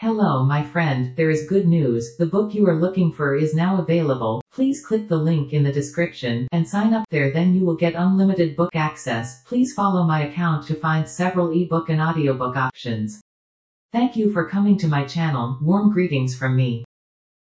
Hello my friend, there is good news, the book you are looking for is now available, please click the link in the description, and sign up there. Then you will get unlimited book access, please follow my account to find several ebook and audiobook options. Thank you for coming to my channel, warm greetings from me.